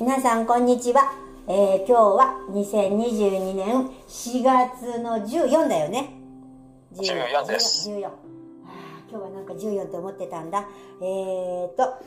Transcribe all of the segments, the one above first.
皆さんこんにちは、えー、今日は2022年4月の14だよね。14です。14あ今日はなんか14って思ってたんだ。えー、っと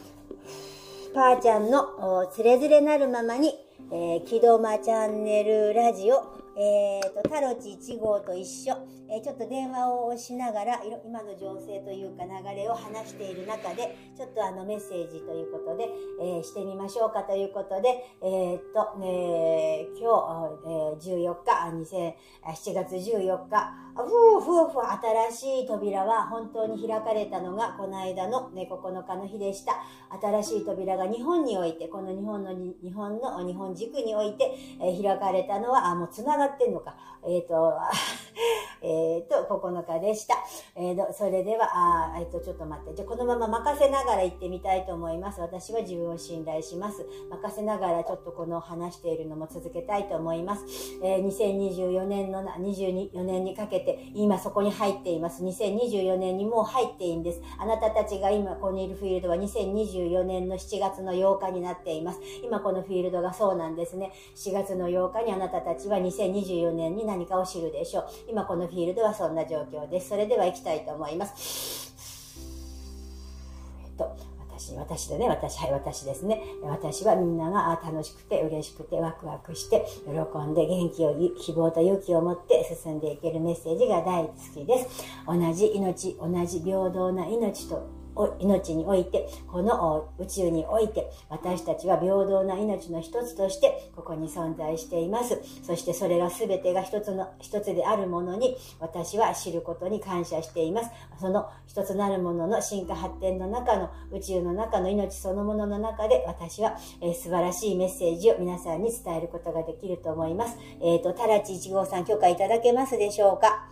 パーちゃんのつれづれなるままに、えー、木戸間チャンネルラジオえーと、とタロチ1号と一緒。えちょっと電話をしながら、今の情勢というか流れを話している中で、ちょっとあのメッセージということで、えー、してみましょうかということで、えー、っと、えー、今日、えー、14日、2007月14日、ふうふうふう新しい扉は本当に開かれたのがこの間の、ね、9日の日でした。新しい扉が日本において、この日本の、日本の、日本軸において、えー、開かれたのは、あ、もう繋がってんのか。えっ、ー、と、えー、と9日でした。えー、それでは、あえっ、ー、と、ちょっと待って。じゃ、このまま任せながら行ってみたいと思います。私は自分を信頼します。任せながらちょっとこの話しているのも続けたいと思います。えー、2024年のな、24年にかけて、今そこに入っています。2024年にもう入っていいんです。あなたたちが今、ここにいるフィールドは2024年の7月の8日になっています。今このフィールドがそうなんですね。7月の8日にあなたたちは2024年に何かを知るでしょう。今このフィールドはそうんな状況です。それでは行きたいと思います。えっと、私、私だね、私、はい、私ですね。私はみんなが楽しくて、嬉しくて、ワクワクして、喜んで、元気を、希望と勇気を持って進んでいけるメッセージが大好きです。同じ命、同じ平等な命と命において、この宇宙において、私たちは平等な命の一つとして、ここに存在しています。そしてそれが全てが一つの、一つであるものに、私は知ることに感謝しています。その一つなるものの進化発展の中の、宇宙の中の命そのものの中で、私は、えー、素晴らしいメッセージを皆さんに伝えることができると思います。えっ、ー、と、たらち1号さん許可いただけますでしょうか？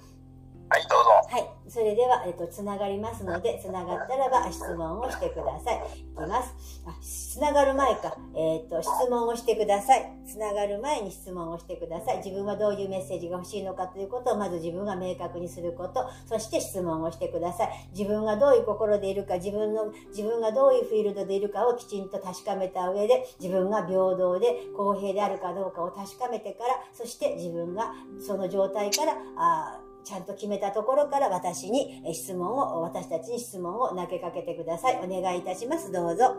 はいどうぞ。はい。それでは、えっと、つながりますのでつながったらば質問をしてください。いきます。あつながる前か。えっ、ー、と質問をしてください。つながる前に質問をしてください。自分はどういうメッセージが欲しいのかということをまず自分が明確にすること。そして質問をしてください。自分がどういう心でいるか自分の自分がどういうフィールドでいるかをきちんと確かめた上で自分が平等で公平であるかどうかを確かめてからそして自分がその状態からあちゃんと決めたところから私に質問を、私たちに質問を投げかけてください。お願いいたします。どうぞ。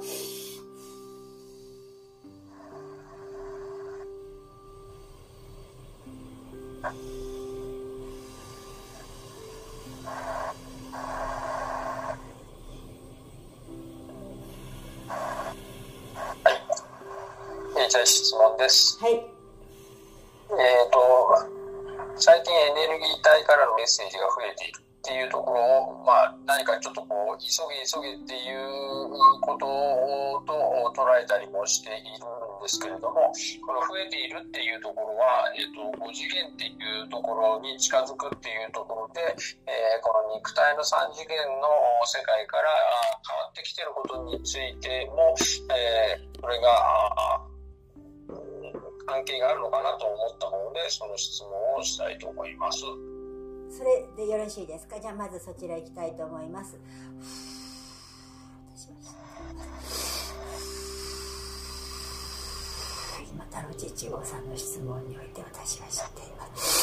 はい、じゃあ質問です。はい。体からのメッセージが増えていくっていうところを、まあ、何かちょっとこう急げ急げっていうことと捉えたりもしているんですけれどもこの増えているっていうところは、えっと、5次元っていうところに近づくっていうところで、えー、この肉体の3次元の世界から変わってきてることについても、えー、これが関係があるのかなと思ったのでその質問をしたいと思います。それでよろしいですか？じゃあまずそちら行きたいと思います。今太郎父号さんの質問において私は知っています。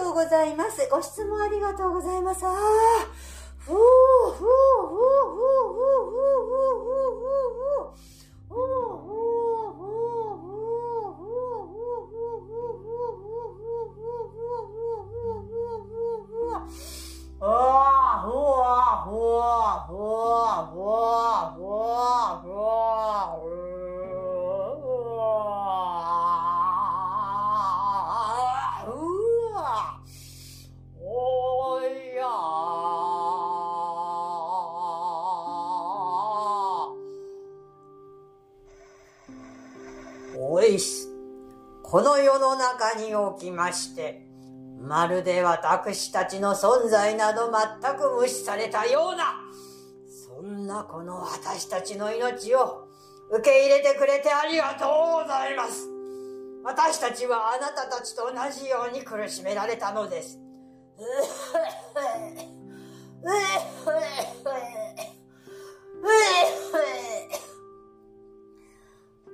とうございます。ご質問ありがとうございます。ああ、ふう、ふう、ふう。世の中におきまして、まるで私たちの存在など全く無視されたような、そんなこの私たちの命を受け入れてくれてありがとうございます。私たちはあなたたちと同じように苦しめられたのです。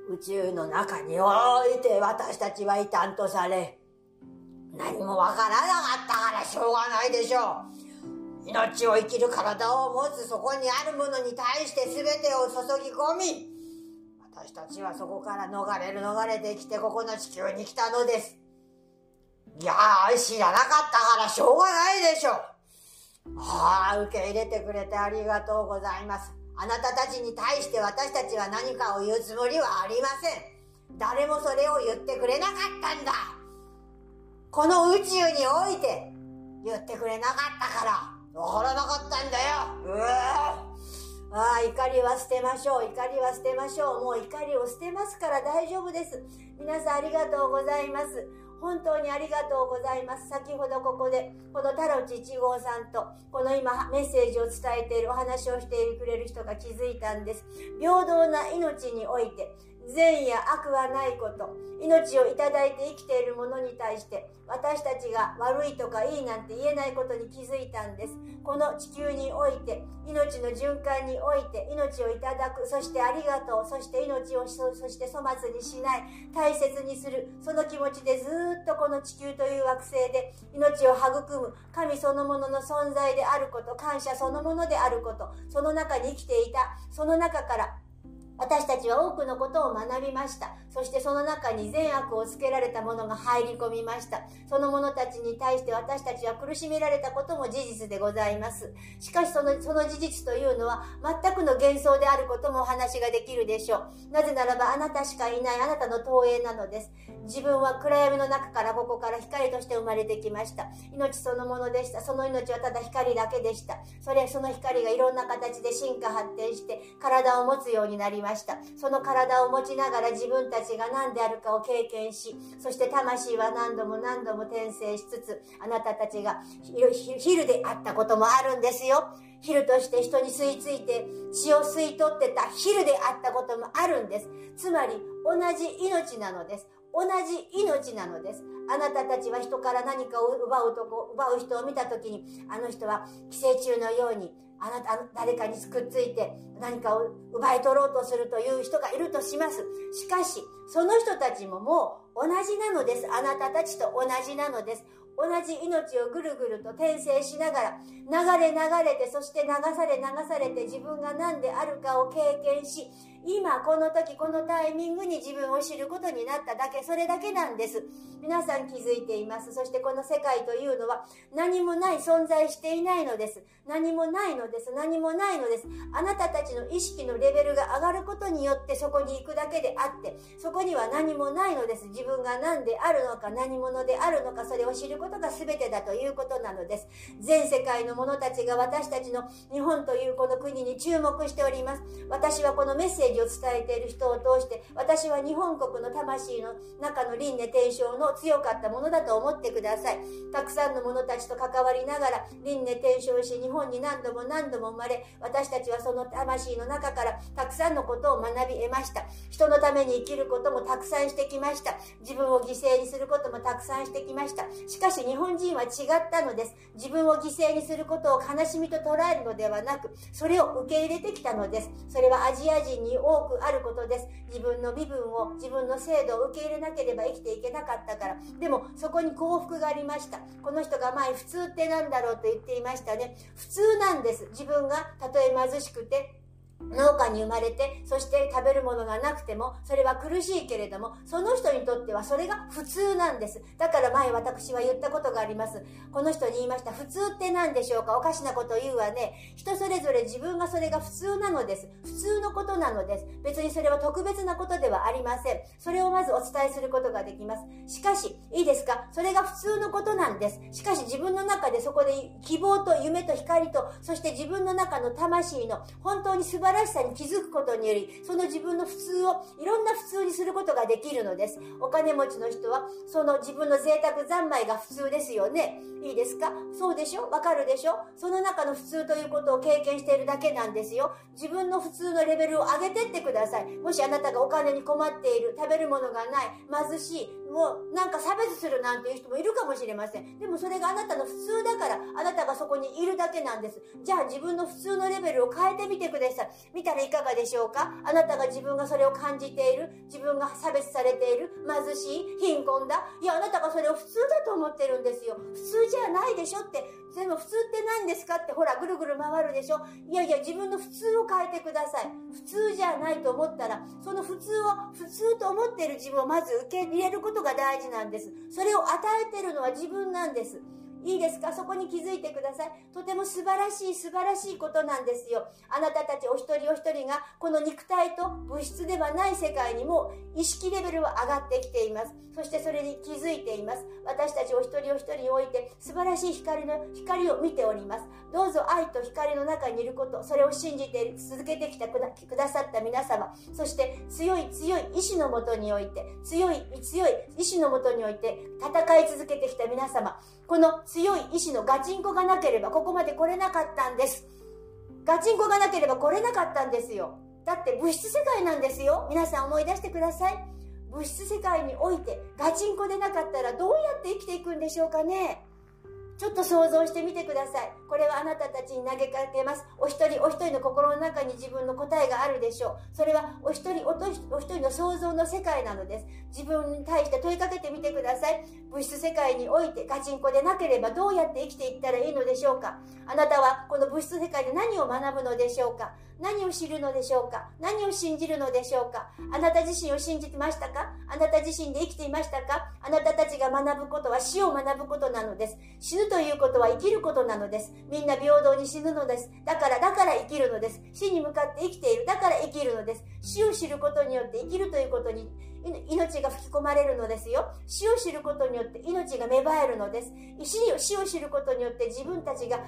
宇宙の中において私たちは異端とされ、何もわからなかったからしょうがないでしょう。命を生きる体を持つそこにあるものに対して全てを注ぎ込み、私たちはそこから逃れる逃れてきてここの地球に来たのです。いやー、知らなかったからしょうがないでしょう。ああ、受け入れてくれてありがとうございます。あなたたちに対して私たちは何かを言うつもりはありません。誰もそれを言ってくれなかったんだ。この宇宙において言ってくれなかったから、わからなかったんだよ。うわああ、怒りは捨てましょう。怒りは捨てましょう。もう怒りを捨てますから大丈夫です。皆さんありがとうございます。本当にありがとうございます。先ほどここで、このタロチ1号さんと、この今メッセージを伝えているお話をしてくれる人が気づいたんです。平等な命において、善や悪はないこと、命をいただいて生きているものに対して、私たちが悪いとかいいなんて言えないことに気づいたんです。この地球において、命の循環において、命をいただく、そしてありがとう、そして命をそして粗末にしない、大切にする、その気持ちでずっとこの地球という惑星で命を育む神そのものの存在であること、感謝そのものであること、その中に生きていた、その中から私たちは多くのことを学びました。そしてその中に善悪をつけられたものが入り込みました。その者たちに対して私たちは苦しめられたことも事実でございます。しかしそのその事実というのは全くの幻想であることもお話ができるでしょう。なぜならばあなたしかいないあなたの投影なのです。自分は暗闇の中からここから光として生まれてきました。命そのものでした。その命はただ光だけでした。それ、その光がいろんな形で進化発展して体を持つようになりました。ましたその体を持ちながら自分たちが何であるかを経験し、そして魂は何度も何度も転生しつつ、あなたたちが昼であったこともあるんですよ。昼として人に吸い付いて血を吸い取ってた昼であったこともあるんです。つまり同じ命なのです。同じ命なのです。あなたたちは人から何かを奪うとこ、奪う人を見たときに、あの人は寄生虫のようにあなた、誰かにくっついて何かを奪い取ろうとするという人がいるとします。しかし、その人たちももう同じなのです。あなたたちと同じなのです。同じ命をぐるぐると転生しながら、流れ流れて、そして流され流されて自分が何であるかを経験し、今この時このタイミングに自分を知ることになっただけ、それだけなんです。皆さん気づいています。そしてこの世界というのは何もない存在していないのです。何もないのです。何もないのです。あなたたちの意識のレベルが上がることによってそこに行くだけであって、そこには何もないのです。自分が何であるのか、何者であるのか、それを知ることが全てだということなのです。全世界の者たちが私たちの日本というこの国に注目しております。私はこのメッセージを伝えている人を通して、私は日本国の魂の中の輪廻転生の強かったものだと思ってください。たくさんの者たちと関わりながら、輪廻転生し、日本に何度も何何度も生まれ、私たちはその魂の中からたくさんのことを学び得ました。人のために生きることもたくさんしてきました。自分を犠牲にすることもたくさんしてきました。しかし日本人は違ったのです。自分を犠牲にすることを悲しみと捉えるのではなく、それを受け入れてきたのです。それはアジア人に多くあることです。自分の身分を、自分の制度を受け入れなければ生きていけなかったから。でも、そこに幸福がありました。この人が前、普通って何だろうと言っていましたね。普通なんです。自分がたとえ貧しくて、農家に生まれて、そして食べるものがなくても、それは苦しいけれども、その人にとってはそれが普通なんです。だから前私は言ったことがあります。この人に言いました。普通って何でしょうか？おかしなこと言うわね。人それぞれ自分がそれが普通なのです。普通のことなのです。別にそれは特別なことではありません。それをまずお伝えすることができます。しかし、いいですか？それが普通のことなんです。しかし自分の中でそこで希望と夢と光と、そして自分の中の魂の本当に素晴晴らしさに気づくことにより、その自分の普通をいろんな普通にすることができるのです。お金持ちの人は、その自分の贅沢三昧が普通ですよね。いいですか？そうでしょ？わかるでしょ？その中の普通ということを経験しているだけなんですよ。自分の普通のレベルを上げてってください。もしあなたがお金に困っている、食べるものがない、貧しい、もうなんか差別するなんていう人もいるかもしれません。でもそれがあなたの普通だから、あなたがそこにいるだけなんです。じゃあ自分の普通のレベルを変えてみてください。見たらいかがでしょうか？あなたが自分がそれを感じている、自分が差別されている、貧しい、貧困だ。いや、あなたがそれを普通だと思ってるんですよ。普通じゃないでしょって。でも普通って何ですか？ってほらぐるぐる回るでしょ？いやいや自分の普通を変えてください。普通じゃないと思ったら、その普通を普通と思っている自分をまず受け入れることが大事なんです。それを与えているのは自分なんです。いいですか？そこに気づいてください。とても素晴らしい素晴らしいことなんですよ。あなたたちお一人お一人がこの肉体と物質ではない世界にも意識レベルは上がってきています。そしてそれに気づいています。私たちお一人お一人において素晴らしい光の光を見ております。どうぞ愛と光の中にいること、それを信じて続けてきたくださった皆様、そして強い強い意志のもとにおいて、強い強い意志のもとにおいて戦い続けてきた皆様、この強い意志のガチンコがなければここまで来れなかったんです。ガチンコがなければ来れなかったんですよ。だって物質世界なんですよ。皆さん思い出してください。物質世界においてガチンコでなかったらどうやって生きていくんでしょうかね。ちょっと想像してみてください。これはあなたたちに投げかけます。お一人お一人の心の中に自分の答えがあるでしょう。それはお一人おお一人の想像の世界なのです。自分に対して問いかけてみてください。物質世界においてガチンコでなければどうやって生きていったらいいのでしょうかあなたはこの物質世界で何を学ぶのでしょうか何を知るのでしょうか何を信じるのでしょうかあなた自身を信じてましたかあなた自身で生きていましたかあなたたちが学ぶことは死を学ぶことなのです。死ぬということは生きることなのです。みんな平等に死ぬのです。だから、だから生きるのです。死に向かって生きている。だから生きるのです。死を知ることによって生きるということに命が吹き込まれるのですよ。死を知ることによって命が芽生えるのです。死を知ることによって自分たちが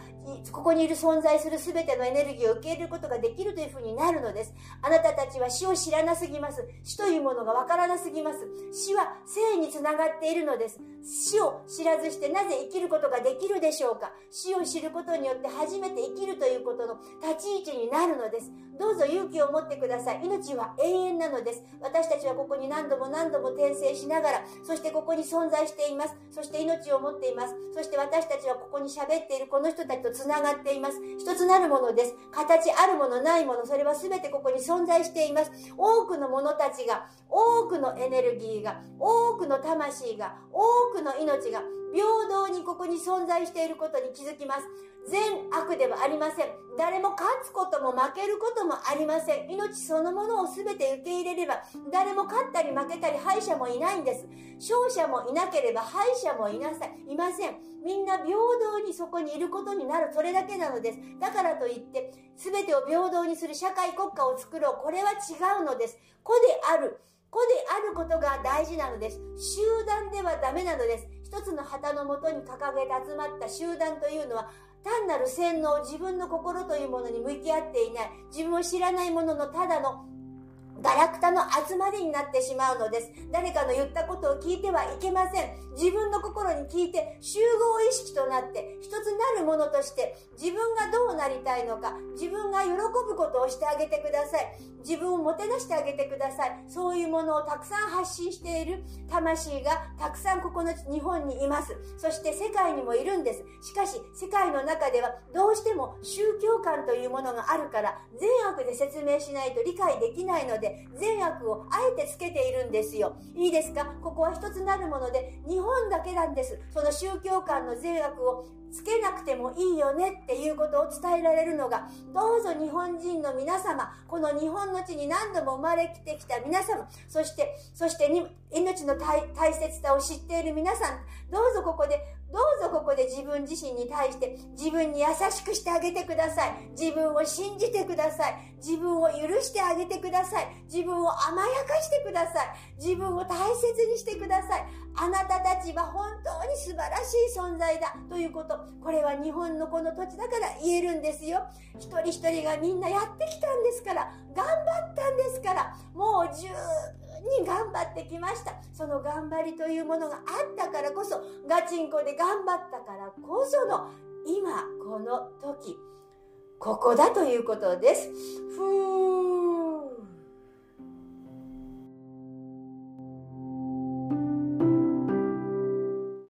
ここにいる存在する全てのエネルギーを受け入れることができるというふうになるのです。あなたたちは死を知らなすぎます。死というものがわからなすぎます。死は生につながっているのです。死を知らずしてなぜ生きることができるでしょうか死を知ることによって初めて生きるということの立ち位置になるのです。どうぞ勇気を持ってください。命は永遠なのです。私たちはここに何何度も何度も転生しながら、そしてここに存在しています。そして命を持っています。そして私たちはここに喋っているこの人たちと繋がっています。一つなるものです。形あるものないもの、それは全てここに存在しています。多くの者たちが、多くのエネルギーが、多くの魂が、多くの命が、平等にここに存在していることに気づきます。善悪ではありません。誰も勝つことも負けることもありません。命そのものを全て受け入れれば、誰も勝ったり負けたり敗者もいないんです。勝者もいなければ敗者もいなさい、いません。みんな平等にそこにいることになる。それだけなのです。だからといって、全てを平等にする社会国家を作ろう。これは違うのです。子である。子であることが大事なのです。集団ではダメなのです。一つの旗のもとに掲げて集まった集団というのは単なる洗脳、自分の心というものに向き合っていない、自分を知らないもののただのガラクタの集まりになってしまうのです。誰かの言ったことを聞いてはいけません。自分の心に聞いて集合意識となって一つなるものとして自分がどうなりたいのか、自分が喜ぶことをしてあげてください。自分をもてなしてあげてください。そういうものをたくさん発信している魂がたくさんここの日本にいます。そして世界にもいるんです。しかし世界の中ではどうしても宗教観というものがあるから善悪で説明しないと理解できないのでで善悪をあえてつけているんですよ。いいですか？ここは一つなるもので、日本だけなんです。その宗教観の善悪をつけなくてもいいよねっていうことを伝えられるのが、どうぞ日本人の皆様、この日本の地に何度も生まれてきた皆様、そして、そして命の大大切さを知っている皆さん、どうぞここで、どうぞここで自分自身に対して自分に優しくしてあげてください。自分を信じてください。自分を許してあげてください。自分を甘やかしてください。自分を大切にしてください。あなたたちは本当に素晴らしい存在だということ。これは日本のこの土地だから言えるんですよ。一人一人がみんなやってきたんですから、頑張ったんですから、もう十に頑張ってきました。その頑張りというものがあったからこそ、ガチンコで頑張ったからこその、今、この時、ここだということです。ふー